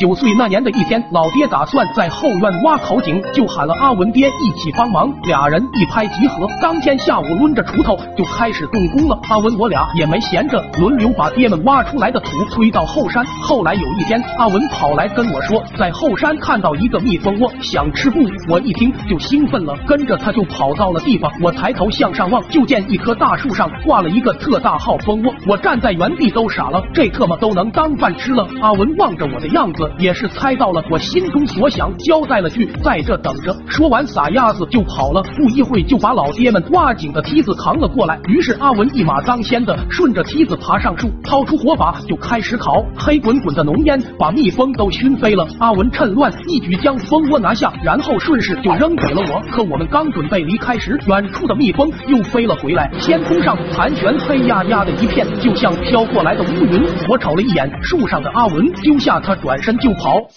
九岁那年的一天，老爹打算在后院挖口井，就喊了阿文爹一起帮忙。俩人一拍即合，当天下午抡着锄头就开始动工了。阿文我俩也没闲着，轮流把爹们挖出来的土推到后山。后来有一天，阿文跑来跟我说，在后山看到一个蜜蜂窝，想吃不？我一听就兴奋了，跟着他就跑到了地方。我抬头向上望，就见一棵大树上挂了一个特大号蜂窝。我站在原地都傻了，这特么都能当饭吃了？阿文望着我的样子。也是猜到了我心中所想，交代了句在这等着。说完撒丫子就跑了，不一会就把老爹们挖井的梯子扛了过来。于是阿文一马当先的顺着梯子爬上树，掏出火把就开始烤。黑滚滚的浓烟把蜜蜂都熏飞了。阿文趁乱一举将蜂窝拿下，然后顺势就扔给了我。可我们刚准备离开时，远处的蜜蜂又飞了回来，天空上盘旋黑压压的一片，就像飘过来的乌云。我瞅了一眼树上的阿文，丢下他转身。就跑。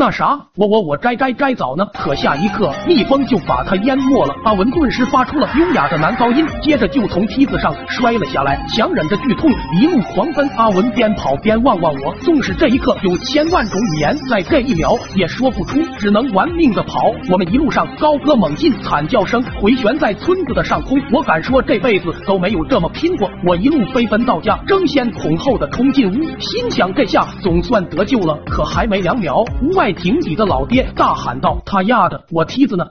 那啥，我我我摘摘摘枣呢？可下一刻，蜜蜂就把它淹没了。阿文顿时发出了优雅的男高音，接着就从梯子上摔了下来，强忍着剧痛，一路狂奔。阿文边跑边望望我，纵使这一刻有千万种语言，在这一秒也说不出，只能玩命的跑。我们一路上高歌猛进，惨叫声回旋在村子的上空。我敢说这辈子都没有这么拼过。我一路飞奔到家，争先恐后的冲进屋，心想这下总算得救了。可还没两秒，屋。外井底的老爹大喊道：“他丫的，我梯子呢？”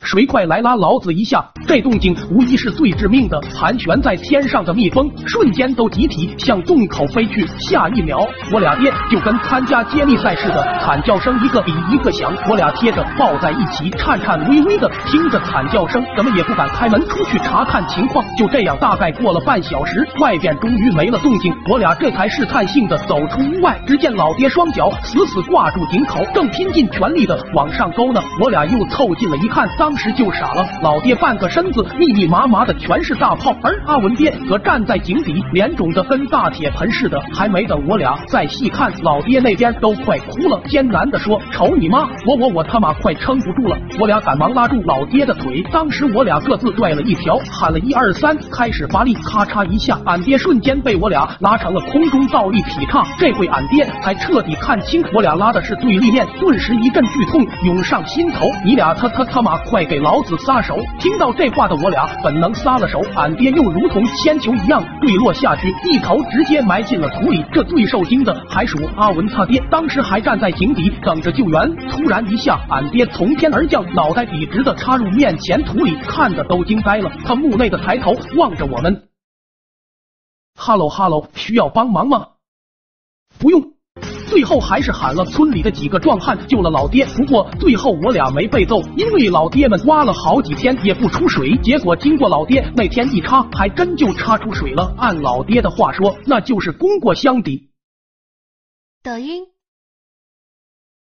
谁快来拉老子一下！这动静无疑是最致命的。盘旋在天上的蜜蜂瞬间都集体向洞口飞去。下一秒，我俩爹就跟参加接力赛似的，惨叫声一个比一个响。我俩贴着抱在一起，颤颤巍巍的听着惨叫声，怎么也不敢开门出去查看情况。就这样，大概过了半小时，外边终于没了动静，我俩这才试探性的走出屋外。只见老爹双脚死死挂住井口，正拼尽全力的往上勾呢。我俩又凑近了一看，当。时就傻了，老爹半个身身子密密麻麻的全是大泡，而阿文爹则站在井底，脸肿的跟大铁。盆似的。还没等我俩再细看，老爹那边都快哭了，艰难的说：“瞅你妈，我我我他妈快撑不住了！”我俩赶忙拉住老爹的腿，当时我俩各自拽了一条，喊了一二三，开始发力，咔嚓一下，俺爹瞬间被我俩拉成了空中倒立劈叉。这回俺爹才彻底看清，我俩拉的是对立面，顿时一阵剧痛涌上心头。你俩他他他妈快！给老子撒手！听到这话的我俩本能撒了手，俺爹又如同铅球一样坠落下去，一头直接埋进了土里。这最受惊的还属阿文他爹，当时还站在井底等着救援。突然一下，俺爹从天而降，脑袋笔直的插入面前土里，看的都惊呆了。他木讷的抬头望着我们，哈喽哈喽，需要帮忙吗？不用。最后还是喊了村里的几个壮汉救了老爹。不过最后我俩没被揍，因为老爹们挖了好几天也不出水。结果经过老爹那天一插，还真就插出水了。按老爹的话说，那就是功过相抵。抖音。